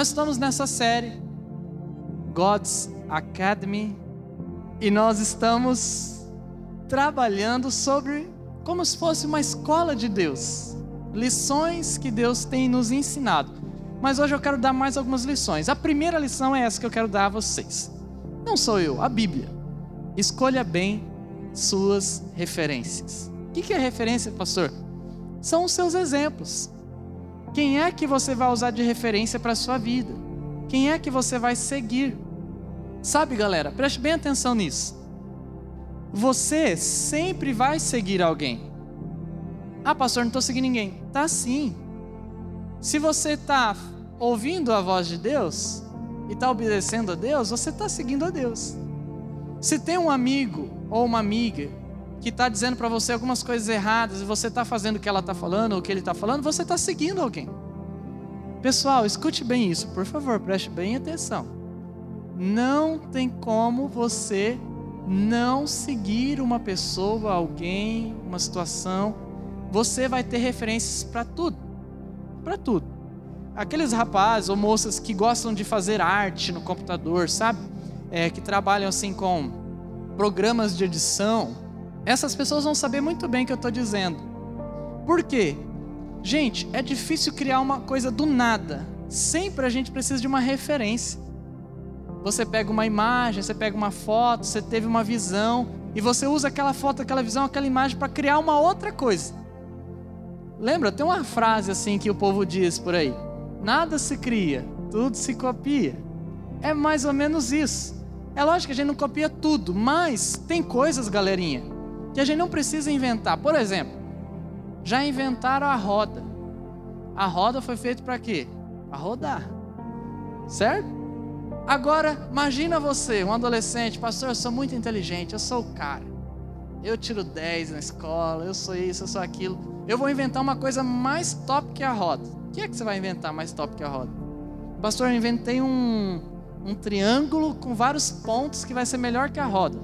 Nós estamos nessa série God's Academy e nós estamos trabalhando sobre como se fosse uma escola de Deus, lições que Deus tem nos ensinado. Mas hoje eu quero dar mais algumas lições. A primeira lição é essa que eu quero dar a vocês. Não sou eu, a Bíblia. Escolha bem suas referências. O que é referência, pastor? São os seus exemplos. Quem é que você vai usar de referência para a sua vida? Quem é que você vai seguir? Sabe, galera, preste bem atenção nisso. Você sempre vai seguir alguém. Ah, pastor, não estou seguindo ninguém. Tá sim. Se você está ouvindo a voz de Deus e está obedecendo a Deus, você está seguindo a Deus. Se tem um amigo ou uma amiga que está dizendo para você algumas coisas erradas e você está fazendo o que ela está falando ou o que ele está falando, você está seguindo alguém. Pessoal, escute bem isso, por favor, preste bem atenção. Não tem como você não seguir uma pessoa, alguém, uma situação. Você vai ter referências para tudo para tudo. Aqueles rapazes ou moças que gostam de fazer arte no computador, sabe? É, que trabalham assim com programas de edição, essas pessoas vão saber muito bem o que eu estou dizendo. Por quê? Gente, é difícil criar uma coisa do nada. Sempre a gente precisa de uma referência. Você pega uma imagem, você pega uma foto, você teve uma visão e você usa aquela foto, aquela visão, aquela imagem para criar uma outra coisa. Lembra, tem uma frase assim que o povo diz por aí: nada se cria, tudo se copia. É mais ou menos isso. É lógico que a gente não copia tudo, mas tem coisas, galerinha, que a gente não precisa inventar. Por exemplo, já inventaram a roda. A roda foi feita para quê? Para rodar. Certo? Agora, imagina você, um adolescente, pastor, eu sou muito inteligente, eu sou o cara. Eu tiro 10 na escola, eu sou isso, eu sou aquilo eu vou inventar uma coisa mais top que a roda. O que é que você vai inventar mais top que a roda? Pastor, eu inventei um, um triângulo com vários pontos que vai ser melhor que a roda.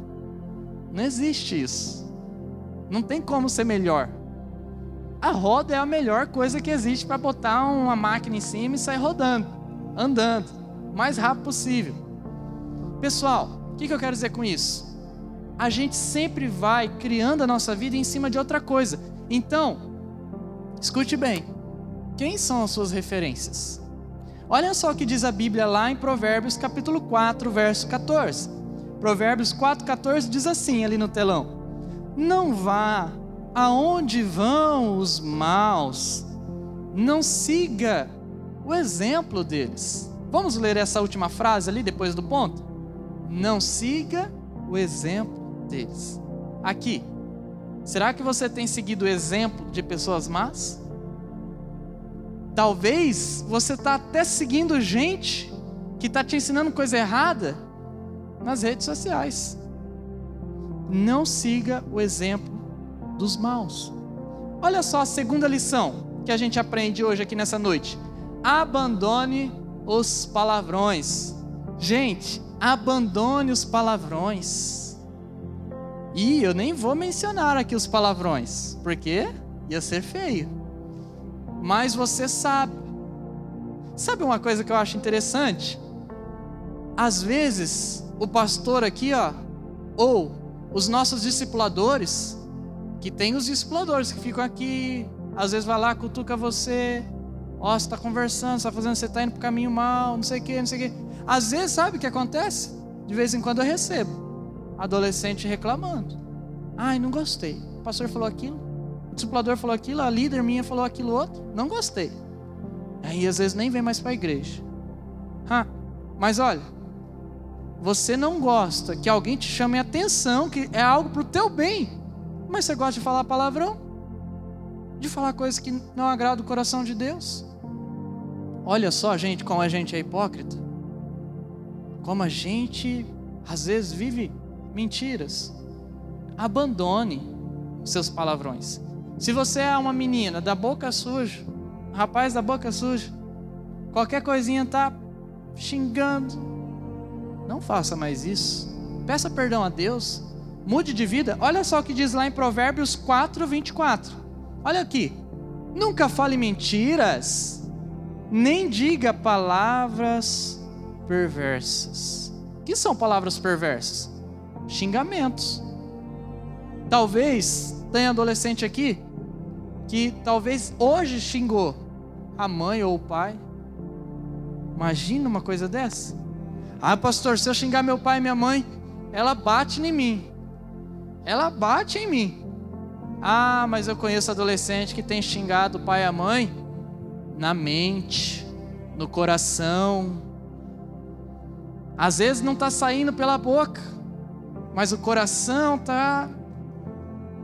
Não existe isso. Não tem como ser melhor. A roda é a melhor coisa que existe para botar uma máquina em cima e sair rodando, andando, o mais rápido possível. Pessoal, o que, que eu quero dizer com isso? A gente sempre vai criando a nossa vida em cima de outra coisa. Então, Escute bem. Quem são as suas referências? Olha só o que diz a Bíblia lá em Provérbios capítulo 4, verso 14. Provérbios 4:14 diz assim ali no telão: Não vá aonde vão os maus, não siga o exemplo deles. Vamos ler essa última frase ali depois do ponto? Não siga o exemplo deles. Aqui, Será que você tem seguido o exemplo de pessoas más? Talvez você está até seguindo gente que está te ensinando coisa errada nas redes sociais. Não siga o exemplo dos maus. Olha só a segunda lição que a gente aprende hoje aqui nessa noite. Abandone os palavrões. Gente, abandone os palavrões. E eu nem vou mencionar aqui os palavrões, porque ia ser feio. Mas você sabe. Sabe uma coisa que eu acho interessante? Às vezes, o pastor aqui, ó, ou os nossos discipuladores, que tem os discipuladores que ficam aqui, às vezes vai lá, cutuca você, ó, você está conversando, você está fazendo, você está indo para caminho mal, não sei o que, não sei o que. Às vezes, sabe o que acontece? De vez em quando eu recebo adolescente reclamando. Ai, não gostei. O pastor falou aquilo, o discipulador falou aquilo, a líder minha falou aquilo outro. Não gostei. Aí às vezes nem vem mais para a igreja. Ha, mas olha, você não gosta que alguém te chame atenção, que é algo para o teu bem, mas você gosta de falar palavrão? De falar coisas que não agradam o coração de Deus? Olha só, gente, como a gente é hipócrita. Como a gente às vezes vive mentiras. Abandone seus palavrões. Se você é uma menina da boca suja, rapaz da boca suja, qualquer coisinha tá xingando, não faça mais isso. Peça perdão a Deus. Mude de vida. Olha só o que diz lá em Provérbios 4, 24. Olha aqui. Nunca fale mentiras. nem diga palavras perversas. O que são palavras perversas? Xingamentos. Talvez tenha adolescente aqui que talvez hoje xingou a mãe ou o pai. Imagina uma coisa dessa. Ah, pastor, se eu xingar meu pai e minha mãe, ela bate em mim. Ela bate em mim. Ah, mas eu conheço adolescente que tem xingado o pai e a mãe na mente, no coração. Às vezes não está saindo pela boca, mas o coração está.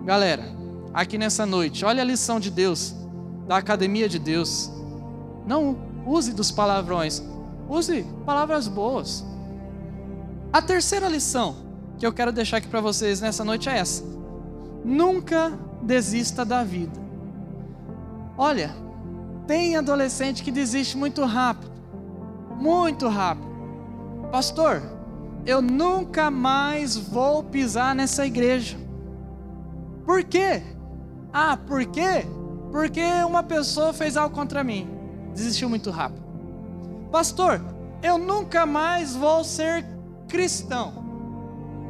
Galera, aqui nessa noite, olha a lição de Deus, da academia de Deus. Não use dos palavrões, use palavras boas. A terceira lição que eu quero deixar aqui para vocês nessa noite é essa: nunca desista da vida. Olha, tem adolescente que desiste muito rápido, muito rápido. Pastor, eu nunca mais vou pisar nessa igreja. Por quê? Ah, por quê? Porque uma pessoa fez algo contra mim. Desistiu muito rápido. Pastor, eu nunca mais vou ser cristão.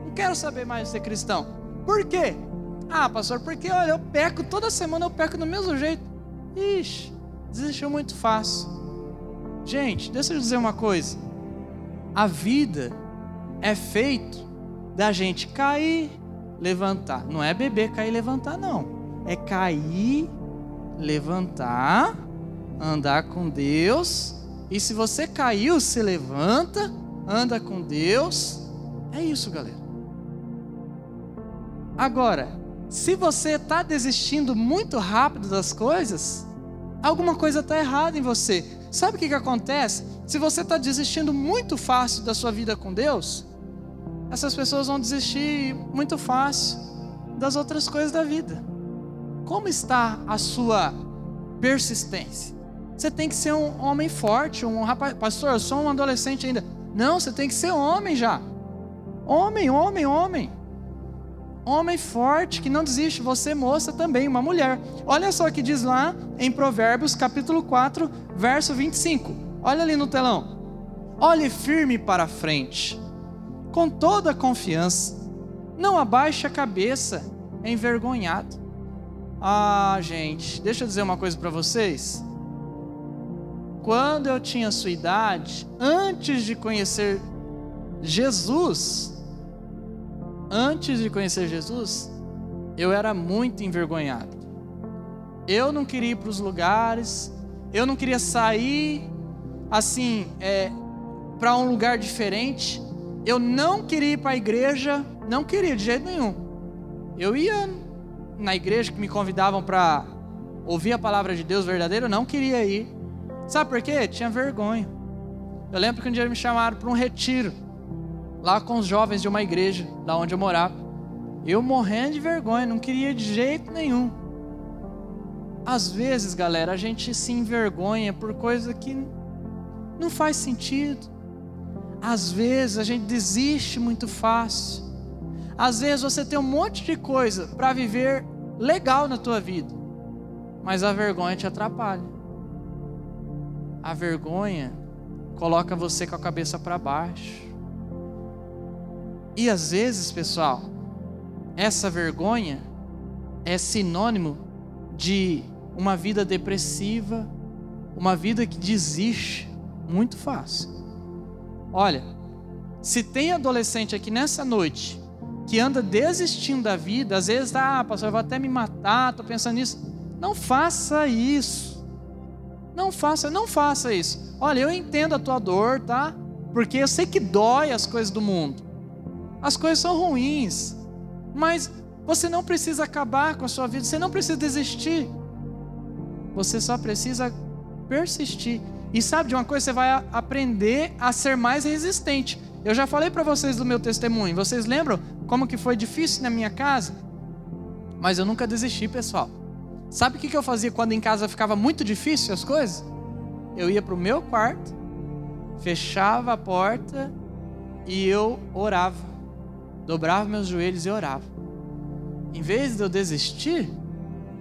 Não quero saber mais ser cristão. Por quê? Ah, pastor, porque olha, eu peco toda semana, eu peco do mesmo jeito. Ixi, desistiu muito fácil. Gente, deixa eu dizer uma coisa. A vida é feito da gente cair, levantar. Não é beber, cair, levantar, não. É cair, levantar, andar com Deus. E se você caiu, se levanta, anda com Deus. É isso, galera. Agora, se você está desistindo muito rápido das coisas, alguma coisa está errada em você. Sabe o que, que acontece? Se você está desistindo muito fácil da sua vida com Deus, essas pessoas vão desistir muito fácil das outras coisas da vida. Como está a sua persistência? Você tem que ser um homem forte, um rapaz. Pastor, eu sou um adolescente ainda. Não, você tem que ser homem já. Homem, homem, homem. Homem forte que não desiste, você moça também, uma mulher. Olha só o que diz lá em Provérbios capítulo 4, verso 25. Olha ali no telão. Olhe firme para frente, com toda a confiança. Não abaixe a cabeça, envergonhado. Ah, gente, deixa eu dizer uma coisa para vocês. Quando eu tinha sua idade, antes de conhecer Jesus, antes de conhecer Jesus, eu era muito envergonhado. Eu não queria ir para os lugares, eu não queria sair assim, é, para um lugar diferente. Eu não queria ir para a igreja, não queria de jeito nenhum. Eu ia na igreja que me convidavam para ouvir a palavra de Deus verdadeira, eu não queria ir. Sabe por quê? Tinha vergonha. Eu lembro que um dia me chamaram para um retiro lá com os jovens de uma igreja, da onde eu morava. Eu morrendo de vergonha, não queria de jeito nenhum. Às vezes, galera, a gente se envergonha por coisa que não faz sentido. Às vezes a gente desiste muito fácil. Às vezes você tem um monte de coisa para viver legal na tua vida, mas a vergonha te atrapalha. A vergonha coloca você com a cabeça para baixo. E às vezes, pessoal, essa vergonha é sinônimo de uma vida depressiva, uma vida que desiste muito fácil. Olha, se tem adolescente aqui nessa noite que anda desistindo da vida, às vezes, ah, pastor, eu vou até me matar, estou pensando nisso. Não faça isso. Não faça, não faça isso. Olha, eu entendo a tua dor, tá? Porque eu sei que dói as coisas do mundo. As coisas são ruins, mas você não precisa acabar com a sua vida, você não precisa desistir. Você só precisa persistir. E sabe de uma coisa? Você vai aprender a ser mais resistente. Eu já falei para vocês do meu testemunho. Vocês lembram como que foi difícil na minha casa? Mas eu nunca desisti, pessoal. Sabe o que eu fazia quando em casa ficava muito difícil as coisas? Eu ia para o meu quarto, fechava a porta e eu orava dobrava meus joelhos e orava. Em vez de eu desistir,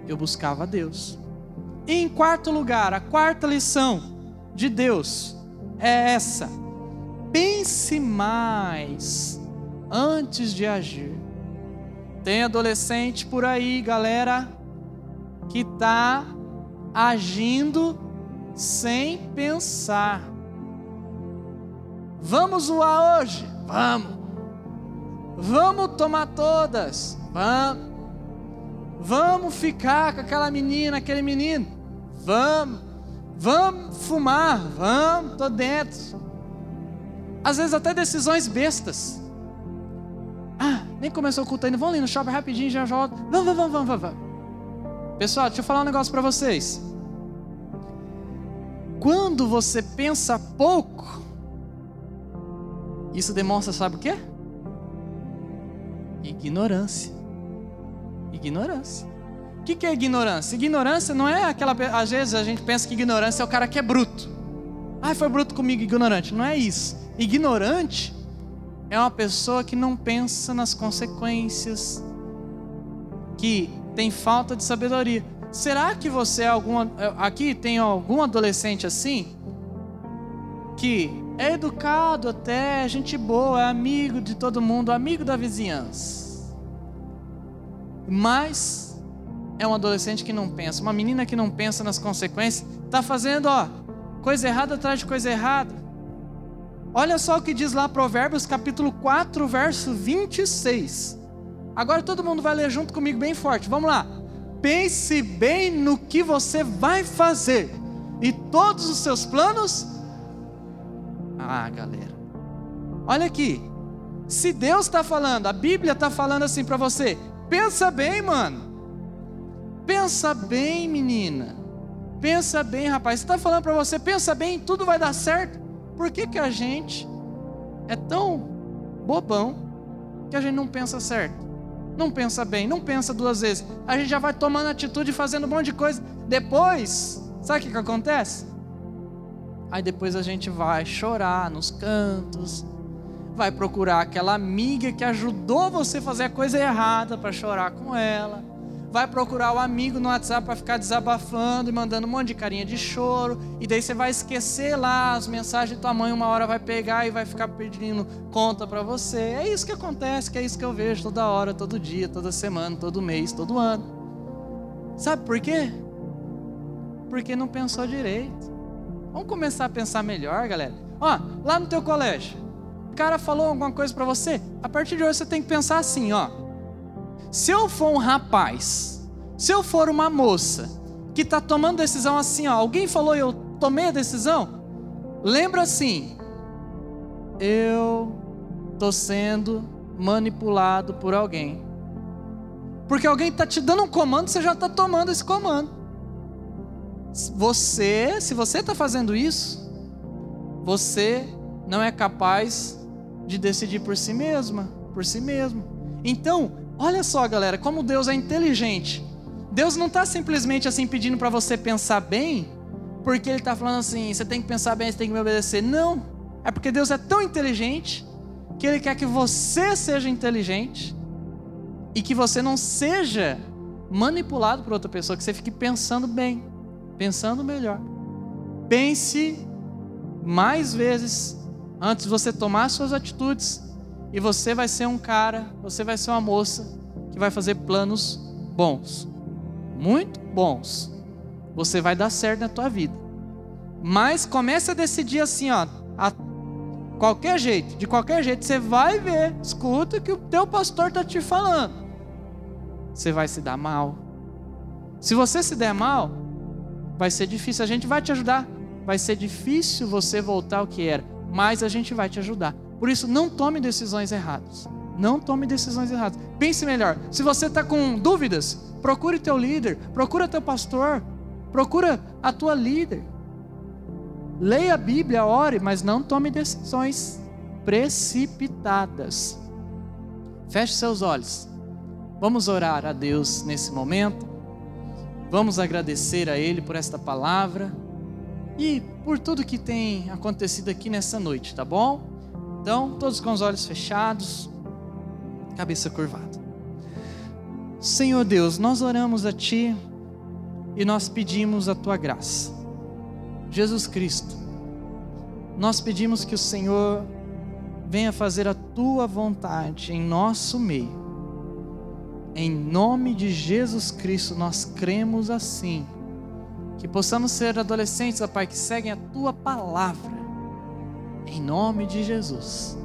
eu buscava Deus. E em quarto lugar, a quarta lição de Deus é essa: pense mais antes de agir. Tem adolescente por aí, galera, que está agindo sem pensar. Vamos zoar hoje? Vamos. Vamos tomar todas? Vamos. Vamos ficar com aquela menina, aquele menino? Vamos. Vamos fumar? Vamos, tô dentro. Às vezes até decisões bestas. Ah, nem começou o culto ainda. Vamos ali no shopping rapidinho, já volto. Vamos, vamos, vamos, vamos, vamos. Pessoal, deixa eu falar um negócio para vocês. Quando você pensa pouco, isso demonstra, sabe o quê? Ignorância. Ignorância. O que é ignorância? Ignorância não é aquela. Às vezes a gente pensa que ignorância é o cara que é bruto. Ah, foi bruto comigo, ignorante. Não é isso. Ignorante é uma pessoa que não pensa nas consequências, que tem falta de sabedoria. Será que você é alguma. Aqui tem algum adolescente assim? Que é educado até, gente boa, é amigo de todo mundo, amigo da vizinhança. Mas é um adolescente que não pensa, uma menina que não pensa nas consequências, está fazendo, ó, coisa errada atrás de coisa errada. Olha só o que diz lá Provérbios capítulo 4, verso 26. Agora todo mundo vai ler junto comigo bem forte. Vamos lá. Pense bem no que você vai fazer, e todos os seus planos ah, galera. Olha aqui. Se Deus está falando, a Bíblia está falando assim para você, pensa bem, mano. Pensa bem, menina. Pensa bem, rapaz. Está falando para você, pensa bem, tudo vai dar certo. Por que, que a gente é tão bobão que a gente não pensa certo? Não pensa bem, não pensa duas vezes. A gente já vai tomando atitude, fazendo um monte de coisa. Depois, sabe o que, que acontece? Aí depois a gente vai chorar nos cantos, vai procurar aquela amiga que ajudou você a fazer a coisa errada para chorar com ela, vai procurar o amigo no WhatsApp para ficar desabafando e mandando um monte de carinha de choro, e daí você vai esquecer lá as mensagens de tua mãe, uma hora vai pegar e vai ficar pedindo conta para você. É isso que acontece, que é isso que eu vejo toda hora, todo dia, toda semana, todo mês, todo ano. Sabe por quê? Porque não pensou direito. Vamos começar a pensar melhor, galera. Ó, lá no teu colégio, o cara falou alguma coisa para você. A partir de hoje você tem que pensar assim, ó. Se eu for um rapaz, se eu for uma moça que está tomando decisão assim, ó, alguém falou eu tomei a decisão, lembra assim, eu estou sendo manipulado por alguém. Porque alguém está te dando um comando, você já está tomando esse comando. Você, se você está fazendo isso, você não é capaz de decidir por si mesma, por si mesmo. Então, olha só, galera, como Deus é inteligente. Deus não está simplesmente assim pedindo para você pensar bem, porque Ele está falando assim: você tem que pensar bem, você tem que me obedecer. Não, é porque Deus é tão inteligente que Ele quer que você seja inteligente e que você não seja manipulado por outra pessoa, que você fique pensando bem pensando melhor. Pense mais vezes antes de você tomar suas atitudes e você vai ser um cara, você vai ser uma moça que vai fazer planos bons, muito bons. Você vai dar certo na tua vida. Mas comece a decidir assim, ó, a qualquer jeito, de qualquer jeito, você vai ver, escuta o que o teu pastor está te falando. Você vai se dar mal. Se você se der mal, vai ser difícil. A gente vai te ajudar. Vai ser difícil você voltar ao que era, mas a gente vai te ajudar. Por isso, não tome decisões erradas. Não tome decisões erradas. Pense melhor. Se você está com dúvidas, procure teu líder, procura teu pastor, procura a tua líder. Leia a Bíblia, ore, mas não tome decisões precipitadas. Feche seus olhos. Vamos orar a Deus nesse momento. Vamos agradecer a Ele por esta palavra e por tudo que tem acontecido aqui nessa noite, tá bom? Então, todos com os olhos fechados, cabeça curvada. Senhor Deus, nós oramos a Ti e nós pedimos a Tua graça. Jesus Cristo, nós pedimos que o Senhor venha fazer a tua vontade em nosso meio. Em nome de Jesus Cristo, nós cremos assim. Que possamos ser adolescentes, ó Pai, que seguem a tua palavra. Em nome de Jesus.